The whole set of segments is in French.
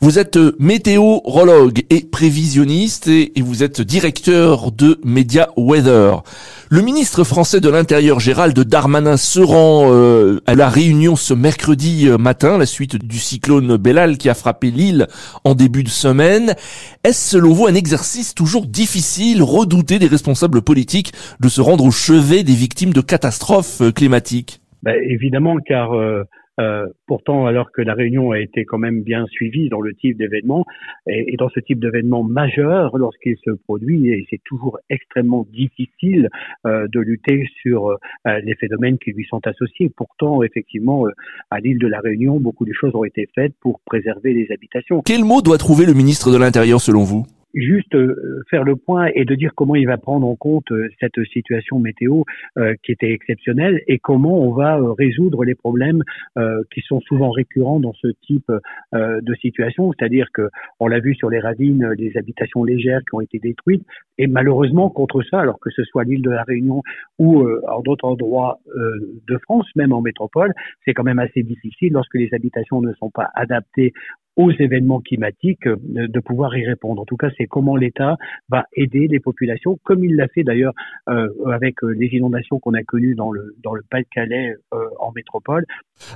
Vous êtes météorologue et prévisionniste et, vous êtes directeur de Media Weather. Le ministre français de l'Intérieur Gérald Darmanin se rend euh, à la Réunion ce mercredi euh, matin, la suite du cyclone Bellal qui a frappé l'île en début de semaine. Est-ce selon vous un exercice toujours difficile, redouté des responsables politiques de se rendre au chevet des victimes de catastrophes euh, climatiques ben, Évidemment, car euh, pourtant, alors que la réunion a été quand même bien suivie dans le type d'événement et, dans ce type d'événement majeur, lorsqu'il se produit, et c'est toujours extrêmement difficile euh, de lutter sur euh, les phénomènes qui lui sont associés. Pourtant, effectivement, à l'île de la Réunion, beaucoup de choses ont été faites pour préserver les habitations. Quel mot doit trouver le ministre de l'Intérieur selon vous? Juste euh, faire le point et de dire comment il va prendre en compte euh, cette situation météo euh, qui était exceptionnelle et comment on va résoudre les problèmes qui sont souvent récurrents dans ce type de situation, c'est-à-dire que on l'a vu sur les ravines, les habitations légères qui ont été détruites et malheureusement contre ça, alors que ce soit l'île de la Réunion ou en d'autres endroits de France, même en métropole, c'est quand même assez difficile lorsque les habitations ne sont pas adaptées aux événements climatiques euh, de pouvoir y répondre. En tout cas, c'est comment l'État va aider les populations, comme il l'a fait d'ailleurs euh, avec euh, les inondations qu'on a connues dans le dans le Pas-de-Calais en métropole.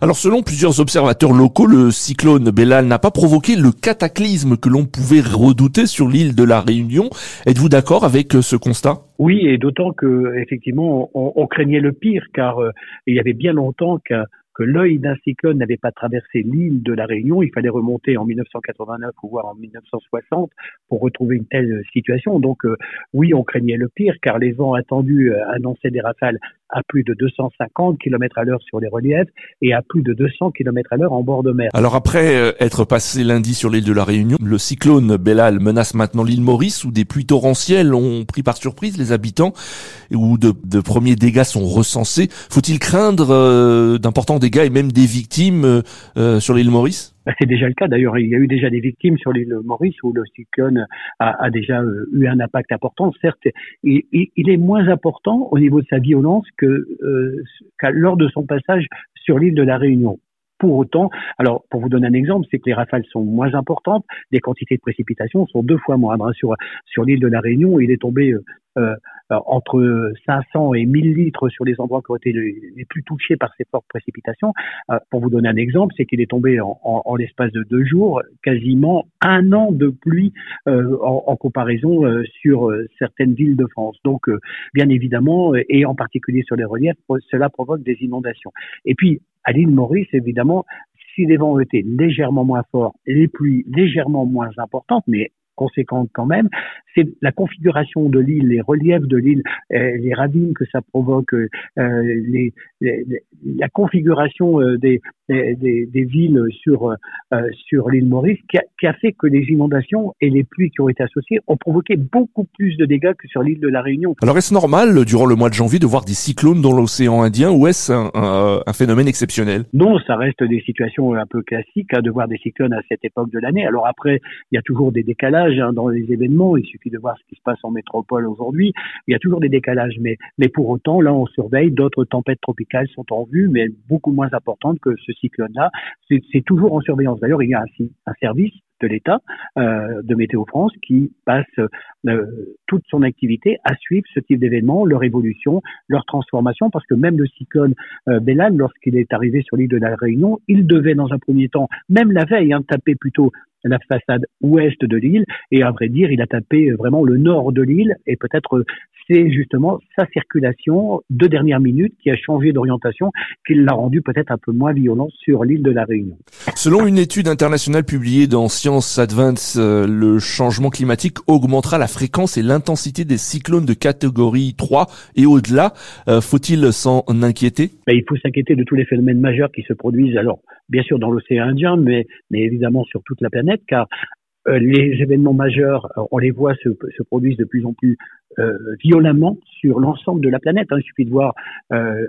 Alors, selon plusieurs observateurs locaux, le cyclone Bellal n'a pas provoqué le cataclysme que l'on pouvait redouter sur l'île de la Réunion. Êtes-vous d'accord avec ce constat? Oui, et d'autant que effectivement, on, on, craignait le pire, car il y avait bien longtemps qu'un que l'œil d'un cyclone n'avait pas traversé l'île de la Réunion. Il fallait remonter en 1989 ou voire en 1960 pour retrouver une telle situation. Donc euh, oui, on craignait le pire car les vents attendus euh, annonçaient des rafales à plus de 250 km à l'heure sur les reliefs et à plus de 200 km à l'heure en bord de mer. Alors après euh, être passé lundi sur l'île de la Réunion, le cyclone Bellal menace maintenant l'île Maurice où des pluies torrentielles ont pris par surprise les habitants et où de, premiers dégâts sont recensés. Faut-il craindre d'importants dégâts et même des victimes euh, euh, sur l'île Maurice? Bah, c'est déjà le cas. D'ailleurs, il y a eu déjà des victimes sur l'île Maurice où le cyclone a, déjà euh, eu un impact important. Certes, il, il, est moins important au niveau de sa violence que lors de son passage sur l'île de la Réunion. Pour autant, alors pour vous donner un exemple, c'est que les rafales sont moins importantes, les quantités de précipitations sont deux fois moindres. Hein. Sur sur l'île de la Réunion, il est tombé euh, euh, entre 500 et 1000 litres sur les endroits qui ont été les, plus touchés par ces fortes précipitations. Euh, pour vous donner un exemple, c'est qu'il est tombé en, en, en l'espace de deux jours quasiment un an de pluie euh, en, en, comparaison sur certaines villes de France. Donc, bien évidemment, et en particulier sur les reliefs, cela provoque des inondations. Et puis, à l'île Maurice, évidemment, si les vents été légèrement moins forts, les pluies légèrement moins importantes, mais conséquente quand même, c'est la configuration de l'île, les reliefs de l'île, euh, les ravines que ça provoque, euh, les, la configuration euh, des, des, des, villes sur sur l'île Maurice, qui a, qui a, fait que les inondations et les pluies qui ont été associées ont provoqué beaucoup plus de dégâts que sur l'île de la Réunion. Alors est-ce normal durant le mois de janvier de voir des cyclones dans l'océan Indien ou est-ce un, un, phénomène exceptionnel? Non, ça reste des situations un peu classiques hein, de voir des cyclones à cette époque de l'année. Alors après, il y a toujours des décalages Hein, dans les événements. Il suffit de voir ce qui se passe en métropole aujourd'hui. Il y a toujours des décalages, mais, mais pour autant, là, on surveille. D'autres tempêtes tropicales sont en vue, mais beaucoup moins importantes que ce cyclone-là. C'est toujours en surveillance. D'ailleurs, il y a un, service de l'État euh, de Météo France qui passe euh, toute son activité à suivre ce type d'événements, leur évolution, leur transformation, parce que même le cyclone euh, lorsqu'il est arrivé sur l'île de la Réunion, il devait dans un premier temps, même la veille, hein, taper plutôt la façade ouest de l'île et à vrai dire il a tapé vraiment le nord de l'île et peut-être c'est justement sa circulation de dernière minute qui a changé d'orientation qui l'a rendu peut-être un peu moins violent sur l'île de la Réunion. Selon une étude internationale publiée dans Science Advance, euh, le changement climatique augmentera la fréquence et l'intensité des cyclones de catégorie 3 et au-delà. Euh, faut-il s'en inquiéter? Ben, Il faut s'inquiéter de tous les phénomènes majeurs qui se produisent alors bien sûr dans l'océan Indien mais mais évidemment sur toute la planète car euh, les événements majeurs, on les voit se, se produisent de plus en plus euh, violemment sur l'ensemble de la planète. Hein. Il suffit de voir euh,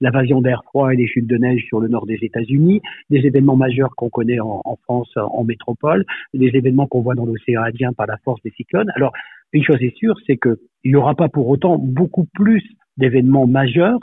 l'invasion d'air froid et les chutes de neige sur le nord des États-Unis, des événements majeurs qu'on connaît en, en, France, en métropole, des événements qu'on voit dans l'océan Indien par la force des cyclones. Alors, une chose est sûre, c'est qu'il n'y aura pas pour autant beaucoup plus d'événements majeurs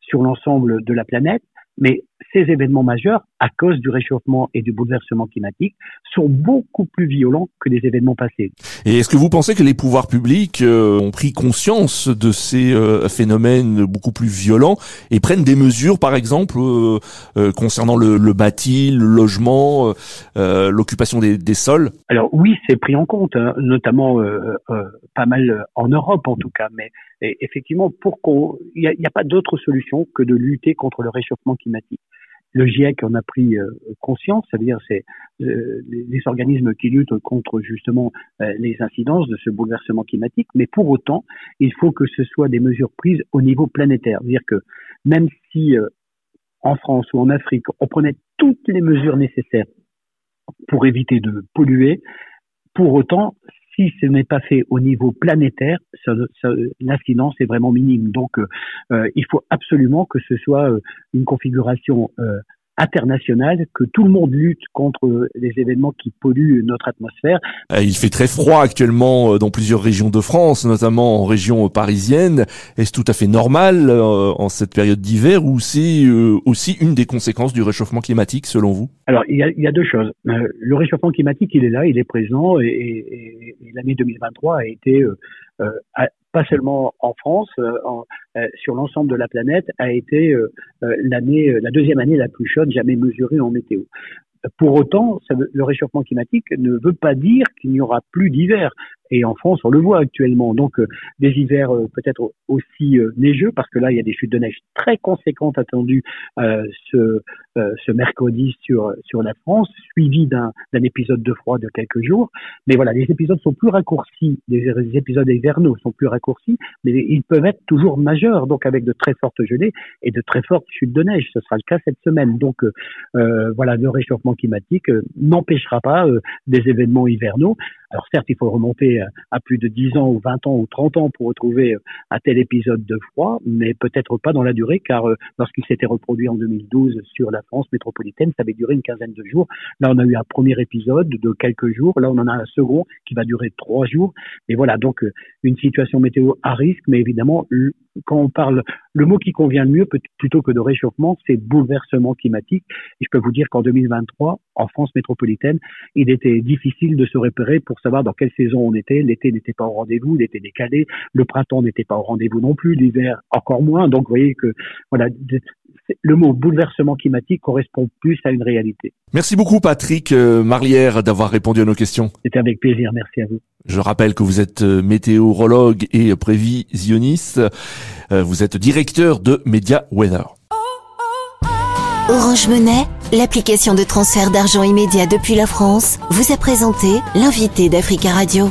sur l'ensemble de la planète, mais ces événements majeurs, à cause du réchauffement et du bouleversement climatique, sont beaucoup plus violents que les événements passés. Et est-ce que vous pensez que les pouvoirs publics euh, ont pris conscience de ces euh, phénomènes beaucoup plus violents et prennent des mesures, par exemple, euh, concernant le, le, bâti, le logement, l'occupation des, des, sols? Alors oui, c'est pris en compte, hein, notamment pas mal en Europe en tout cas, mais effectivement, pour qu'on, il n'y a, a, pas d'autre solution que de lutter contre le réchauffement climatique le GIEC en a pris euh, conscience, c'est-à-dire c'est euh, les, organismes qui luttent contre justement euh, les incidences de ce bouleversement climatique, mais pour autant, il faut que ce soit des mesures prises au niveau planétaire, c'est-à-dire que même si en France ou en Afrique, on prenait toutes les mesures nécessaires pour éviter de polluer, pour autant, si ce n'est pas fait au niveau planétaire, l'incidence est vraiment minime. Donc, euh, euh, il faut absolument que ce soit euh, une configuration internationale, que tout le monde lutte contre les événements qui polluent notre atmosphère. Euh, il fait très froid actuellement euh, dans plusieurs régions de France, notamment en région parisienne. Est-ce tout à fait normal euh, en cette période d'hiver ou c'est aussi une des conséquences du réchauffement climatique selon vous? Alors il y, a, il y, a, deux choses. Le réchauffement climatique, il est là, il est présent et, et, et l'année 2023 a été euh, pas seulement en France, euh, euh, sur l'ensemble de la planète, a été l'année, la deuxième année la plus chaude jamais mesurée en météo. Pour autant, le réchauffement climatique ne veut pas dire qu'il n'y aura plus d'hiver. Et en France, on le voit actuellement. Donc, euh, des hivers euh, peut-être aussi euh, neigeux, parce que là, il y a des chutes de neige très conséquentes attendues ce, mercredi sur, sur la France, suivi d'un épisode de froid de quelques jours. Mais voilà, les épisodes sont plus raccourcis, les, épisodes hivernaux sont plus raccourcis, mais ils peuvent être toujours majeurs, donc avec de très fortes gelées et de très fortes chutes de neige. Ce sera le cas cette semaine. Donc, voilà, le réchauffement climatique n'empêchera pas des événements hivernaux. Alors certes, il faut remonter à plus de 10 ans ou 20 ans ou 30 ans pour retrouver un tel épisode de froid, mais peut-être pas dans la durée, car euh, lorsqu'il s'était reproduit en 2012 sur la France métropolitaine, ça avait duré une quinzaine de jours. Là, on a eu un premier épisode de quelques jours. Là, on en a un second qui va durer trois jours. Et voilà, donc euh, une situation météo à risque, mais évidemment, quand on parle, le mot qui convient le mieux plutôt que de réchauffement, c'est bouleversement climatique. Et je peux vous dire qu'en 2023, en France métropolitaine, il était difficile de se repérer pour savoir dans quelle saison on était. L'été n'était pas au rendez-vous, l'été décalé, le printemps n'était pas au rendez-vous non plus, l'hiver encore moins. Donc voyez que voilà, le mot bouleversement climatique correspond plus à une réalité. Merci beaucoup Patrick euh, Marlière d'avoir répondu à nos questions. C'était avec plaisir, merci à vous. Je rappelle que vous êtes euh, météorologue et prévisionniste. Euh, vous êtes directeur de Media Weather. Orange Monnaie, l'application de transfert d'argent immédiat depuis la France, vous a présenté l'invité d'Africa Radio.